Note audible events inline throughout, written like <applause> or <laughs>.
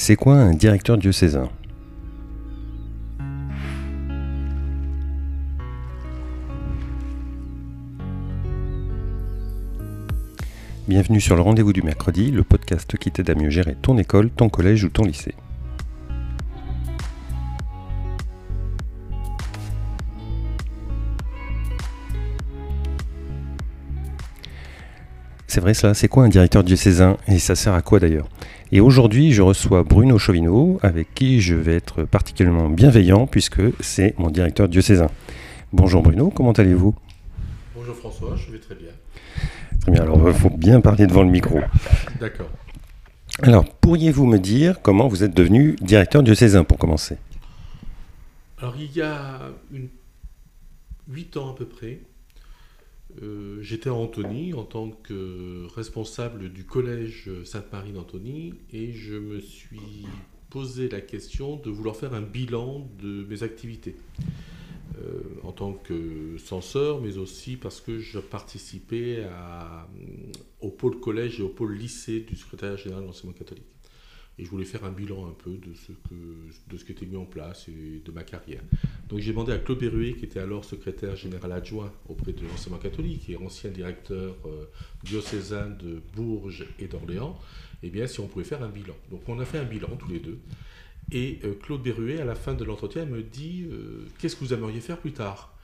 C'est quoi un directeur diocésain Bienvenue sur le rendez-vous du mercredi, le podcast qui t'aide à mieux gérer ton école, ton collège ou ton lycée. C'est vrai ça, c'est quoi un directeur diocésain et ça sert à quoi d'ailleurs? Et aujourd'hui, je reçois Bruno Chauvineau, avec qui je vais être particulièrement bienveillant puisque c'est mon directeur diocésain. Bonjour Bruno, comment allez-vous? Bonjour François, je vais très bien. Très bien, alors il faut bien parler devant le micro. D'accord. Alors, pourriez-vous me dire comment vous êtes devenu directeur diocésain pour commencer? Alors il y a une... 8 ans à peu près, euh, j'étais à Antony en tant que responsable du collège Sainte-Marie d'Antony et je me suis posé la question de vouloir faire un bilan de mes activités euh, en tant que censeur, mais aussi parce que je participais au pôle collège et au pôle lycée du secrétaire général de l'enseignement catholique. Et je voulais faire un bilan un peu de ce, que, qui était mis en place et de ma carrière. Donc j'ai demandé à Claude Berruet, qui était alors secrétaire général adjoint auprès de l'enseignement catholique et ancien directeur euh, diocésain de Bourges et d'Orléans, eh bien si on pouvait faire un bilan. Donc on a fait un bilan tous les deux. Et euh, Claude Berruet, à la fin de l'entretien, me dit euh, Qu'est-ce que vous aimeriez faire plus tard?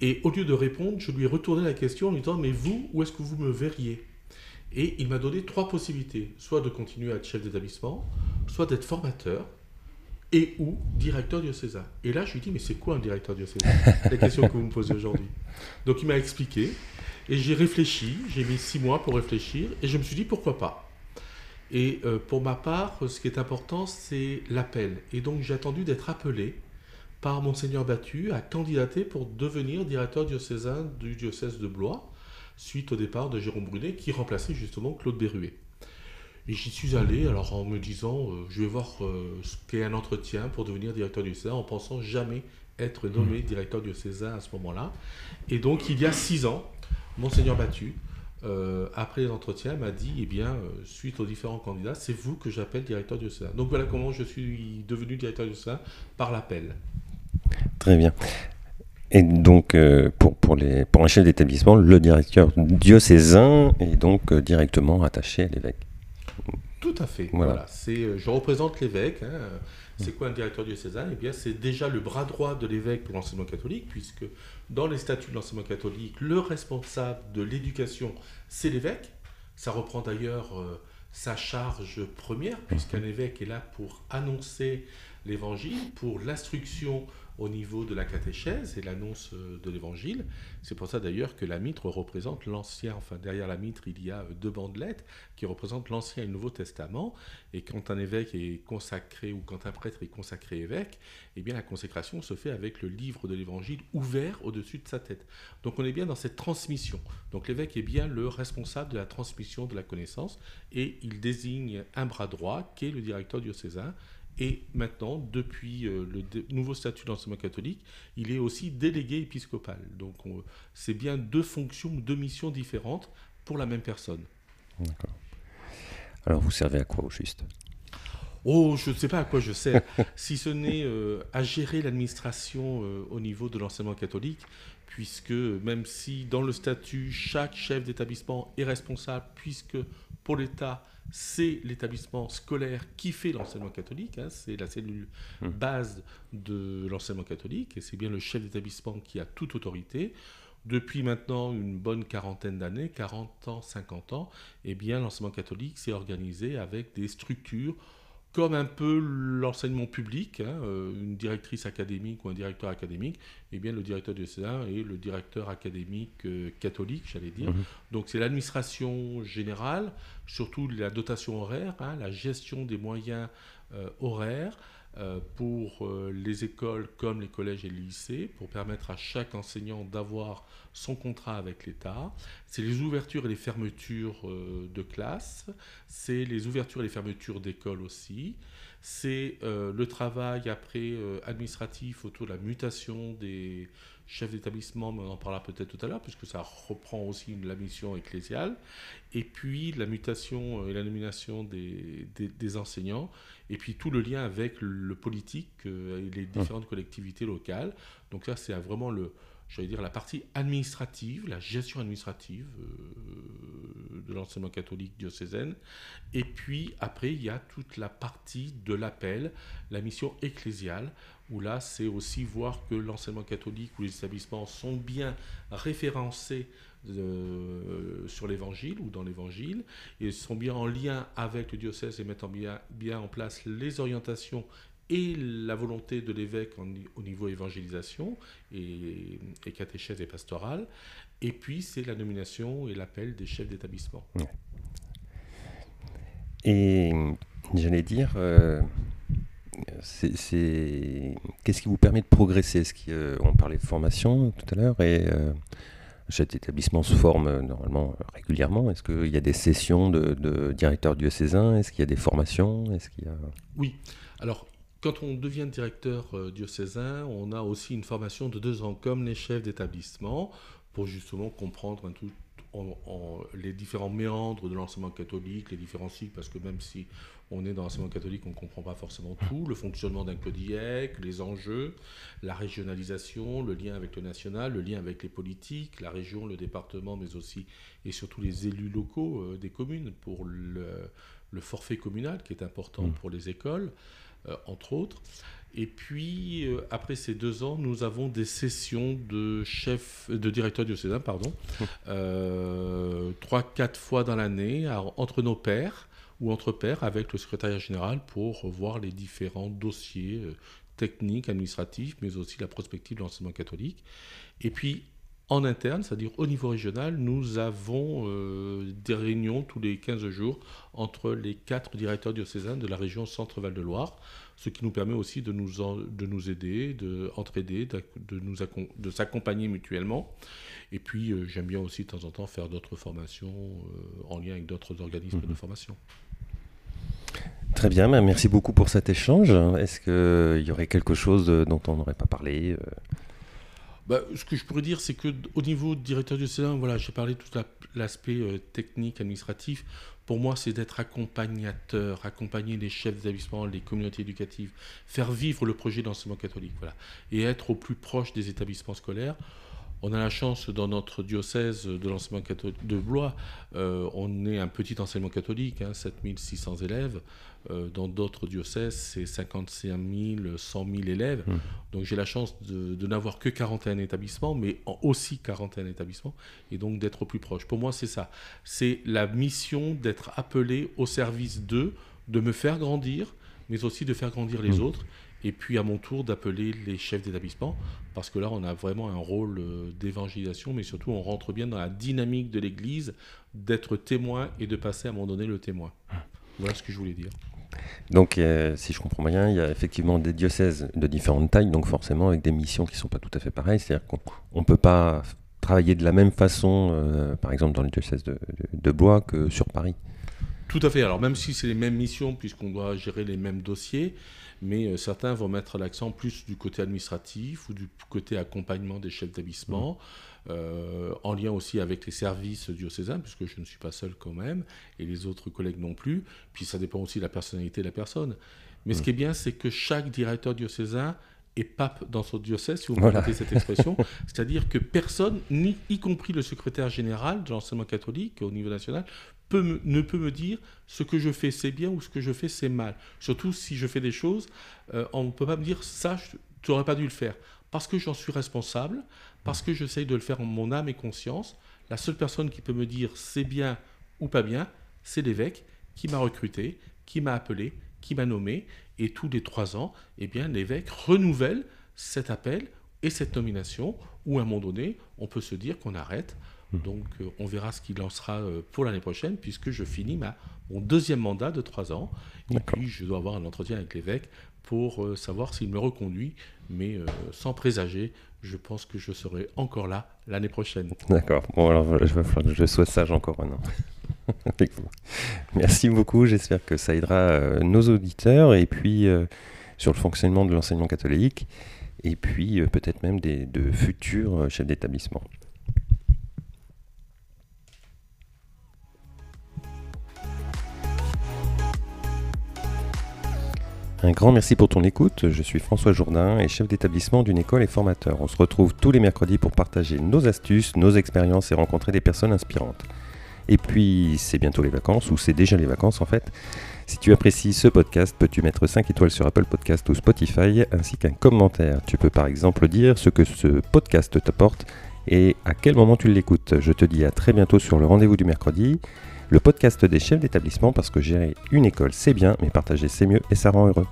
Et au lieu de répondre, je lui ai retourné la question en lui disant Mais vous, où est-ce que vous me verriez? Et il m'a donné trois possibilités soit de continuer à être chef d'établissement, soit d'être formateur, et ou directeur diocésain. Et là, je lui ai dit Mais c'est quoi un directeur diocésain? <laughs> La question que vous me posez aujourd'hui. Donc il m'a expliqué, et j'ai réfléchi, j'ai mis six mois pour réfléchir, et je me suis dit Pourquoi pas? Et euh, pour ma part, ce qui est important, c'est l'appel. Et donc j'ai attendu d'être appelé par Monseigneur Battu à candidater pour devenir directeur diocésain du diocèse de Blois, suite au départ de Jérôme Brunet, qui remplaçait justement Claude Berruet. Et j'y suis allé alors en me disant, euh, je vais voir euh, ce qu'est un entretien pour devenir directeur diocésain, en pensant jamais être nommé directeur diocésain à ce moment-là. Et donc il y a six ans, Monseigneur Battu, euh, après les entretiens, m'a dit, eh bien, euh, suite aux différents candidats, c'est vous que j'appelle directeur diocésain. Donc voilà comment je suis devenu directeur diocésain, par l'appel. Très bien. Et donc, euh, pour, pour, les, pour un chef d'établissement, le directeur diocésain est donc euh, directement attaché à l'évêque. Tout à fait. Voilà. Voilà. C'est, euh, je représente l'évêque. hein. C'est quoi un directeur diocésain? Eh bien, c'est déjà le bras droit de l'évêque pour l'enseignement catholique, puisque dans les statuts de l'enseignement catholique, le responsable de l'éducation, c'est l'évêque. Ça reprend d'ailleurs euh, sa charge première, puisqu'un évêque est là pour annoncer l'évangile, pour l'instruction au niveau de la catéchèse et l'annonce euh, de l'évangile. C'est pour ça d'ailleurs que la mitre représente l'ancien, enfin derrière la mitre il y a euh, deux bandelettes qui représentent l'Ancien et le Nouveau Testament. Et quand un évêque est consacré ou quand un prêtre est consacré évêque, eh bien la consécration se fait avec le livre de l'évangile ouvert au-dessus de sa tête. Donc on est bien dans cette transmission. Donc l'évêque est bien le responsable de la transmission de la connaissance et il désigne un bras droit qui est le directeur diocésain. Et maintenant, depuis euh, le nouveau statut de l'enseignement catholique, il est aussi délégué épiscopal. Donc on- c'est bien deux fonctions, deux missions différentes pour la même personne. Alors, vous servez à quoi au juste? Oh, je ne sais pas à quoi je sers, <laughs> si ce n'est euh, à gérer l'administration euh, au niveau de l'enseignement catholique, puisque même si dans le statut, chaque chef d'établissement est responsable, puisque pour l'État, c'est l'établissement scolaire qui fait l'enseignement catholique, hein, c'est la cellule Mhm. base de l'enseignement catholique, et c'est bien le chef d'établissement qui a toute autorité. Depuis maintenant une bonne quarantaine d'années, 40 ans, 50 ans, eh bien l'enseignement catholique s'est organisé avec des structures comme un peu l'enseignement public, hein, euh, une directrice académique ou un directeur académique, eh bien le directeur diocésain est le directeur académique euh, catholique, j'allais dire. Mhm. Donc c'est l'administration générale, surtout la dotation horaire, hein, la gestion des moyens euh, horaires pour euh, les écoles comme les collèges et les lycées, pour permettre à chaque enseignant d'avoir son contrat avec l'État. C'est les ouvertures et les fermetures euh, de classes, c'est les ouvertures et les fermetures d'écoles aussi, c'est euh, le travail après euh, administratif autour de la mutation des chef d'établissement, mais on en parlera peut-être tout à l'heure, puisque ça reprend aussi la mission ecclésiale, et puis la mutation et la nomination des, des, enseignants, et puis tout le lien avec le politique et les différentes collectivités locales. Donc là, c'est vraiment le, j'allais dire, la partie administrative, la gestion administrative euh, de l'enseignement catholique diocésaine. Et puis après, il y a toute la partie de l'appel, la mission ecclésiale, où là, c'est aussi voir que l'enseignement catholique ou les établissements sont bien référencés euh, sur l'évangile ou dans l'évangile, et sont bien en lien avec le diocèse et mettant bien, bien en place les orientations et la volonté de l'évêque au niveau évangélisation et, catéchèse et pastorale, et puis c'est la nomination et l'appel des chefs d'établissement. Et j'allais dire, euh, c'est qu'est-ce qui vous permet de progresser? Ce qui, euh, On parlait de formation tout à l'heure, et euh, cet établissement se forme normalement régulièrement. Est-ce qu'il y a des sessions de, de directeurs diocésains? Est-ce qu'il y a des formations? Est-ce qu'il y a... Oui. Alors, quand on devient directeur euh, diocésain, on a aussi une formation de deux ans comme les chefs d'établissement pour justement comprendre un tout, les différents méandres de l'enseignement catholique, les différents cycles, parce que même si on est dans l'enseignement catholique, on ne comprend pas forcément tout, le fonctionnement d'un codiec, les enjeux, la régionalisation, le lien avec le national, le lien avec les politiques, la région, le département, mais aussi et surtout les élus locaux euh, des communes pour le, le, forfait communal qui est important mmh. pour les écoles. Euh, entre autres. Et puis, euh, après ces deux ans, nous avons des sessions de chef, de directeur diocésain, pardon, <laughs> euh, trois, quatre fois dans l'année, entre nos pairs ou entre pairs avec le secrétariat général pour voir les différents dossiers techniques, administratifs, mais aussi la prospective de l'enseignement catholique. Et puis, en interne, c'est-à-dire au niveau régional, nous avons des réunions tous les 15 jours entre les quatre directeurs diocésains de la région Centre-Val de Loire, ce qui nous permet aussi de nous, de nous aider, d'entraider, de, de, nous de s'accompagner mutuellement. Et puis, euh, j'aime bien aussi de temps en temps faire d'autres formations euh, en lien avec d'autres organismes de mhm. formation. Très bien, ben, merci beaucoup pour cet échange. Est-ce qu'il y aurait quelque chose dont on n'aurait pas parlé euh? Bah, ce que je pourrais dire, c'est qu'au niveau directeur du Sénat, voilà, j'ai parlé de tout l'aspect technique, administratif. Pour moi, c'est d'être accompagnateur, accompagner les chefs d'établissement, les communautés éducatives, faire vivre le projet d'enseignement catholique, voilà, et être au plus proche des établissements scolaires. On a la chance dans notre diocèse de l'enseignement catholique de Blois, euh, on est un petit enseignement catholique, hein, 7600 élèves. Euh, dans d'autres diocèses, c'est 55 000, 100 000 élèves. Mmh. Donc j'ai la chance de, n'avoir que 41 établissements, mais aussi 41 établissements, et donc d'être au plus proche. Pour moi, c'est ça. C'est la mission d'être appelé au service d'eux, de me faire grandir, mais aussi de faire grandir les mmh. autres et puis à mon tour d'appeler les chefs d'établissement, parce que là on a vraiment un rôle euh, d'évangélisation, mais surtout on rentre bien dans la dynamique de l'Église, d'être témoin et de passer à un moment donné le témoin. Voilà ce que je voulais dire. Donc, euh, si je comprends bien, il y a effectivement des diocèses de différentes tailles, donc forcément avec des missions qui ne sont pas tout à fait pareilles. C'est-à-dire qu'on ne peut pas travailler de la même façon, euh, par exemple dans le diocèse de, de, Blois, que sur Paris. Tout à fait. Alors, même si c'est les mêmes missions, puisqu'on doit gérer les mêmes dossiers, mais euh, certains vont mettre l'accent plus du côté administratif ou du côté accompagnement des chefs d'établissement. Euh, en lien aussi avec les services diocésains, puisque je ne suis pas seul quand même, et les autres collègues non plus. Puis ça dépend aussi de la personnalité de la personne. Mais ce qui est bien, c'est que chaque directeur diocésain est pape dans son diocèse, si vous me permettez cette expression. <laughs> C'est-à-dire que personne, ni, y compris le secrétaire général de l'enseignement catholique au niveau national, ne peut me dire ce que je fais c'est bien ou ce que je fais c'est mal. Surtout si je fais des choses, euh, on ne peut pas me dire ça, tu n'aurais pas dû le faire. Parce que j'en suis responsable, parce que j'essaye de le faire en mon âme et conscience. La seule personne qui peut me dire c'est bien ou pas bien, c'est l'évêque qui m'a recruté, qui m'a appelé, qui m'a nommé. Et tous les trois ans, eh bien, l'évêque renouvelle cet appel et cette nomination, où à un moment donné, on peut se dire qu'on arrête. Mmh. Donc, euh, on verra ce qu'il en sera euh, pour l'année prochaine, puisque je finis ma, mon deuxième mandat de trois ans. Et puis, je dois avoir un entretien avec l'évêque pour euh, savoir s'il me reconduit, mais sans présager, je pense que je serai encore là l'année prochaine. D'accord. Bon, alors je vais falloir que je sois sage encore maintenant. <laughs> Avec vous. Merci beaucoup. J'espère que ça aidera euh, nos auditeurs et puis euh, sur le fonctionnement de l'enseignement catholique. Et puis euh, peut-être même de futurs euh, chefs d'établissement. Un grand merci pour ton écoute. Je suis François Jourdain et chef d'établissement d'une école et formateur. On se retrouve tous les mercredis pour partager nos astuces, nos expériences et rencontrer des personnes inspirantes. Et puis, c'est bientôt les vacances, ou c'est déjà les vacances en fait. Si tu apprécies ce podcast, peux-tu mettre 5 étoiles sur Apple Podcast ou Spotify, ainsi qu'un commentaire? Tu peux par exemple dire ce que ce podcast t'apporte et à quel moment tu l'écoutes. Je te dis à très bientôt sur le rendez-vous du mercredi, le podcast des chefs d'établissement, parce que gérer une école c'est bien, mais partager c'est mieux et ça rend heureux.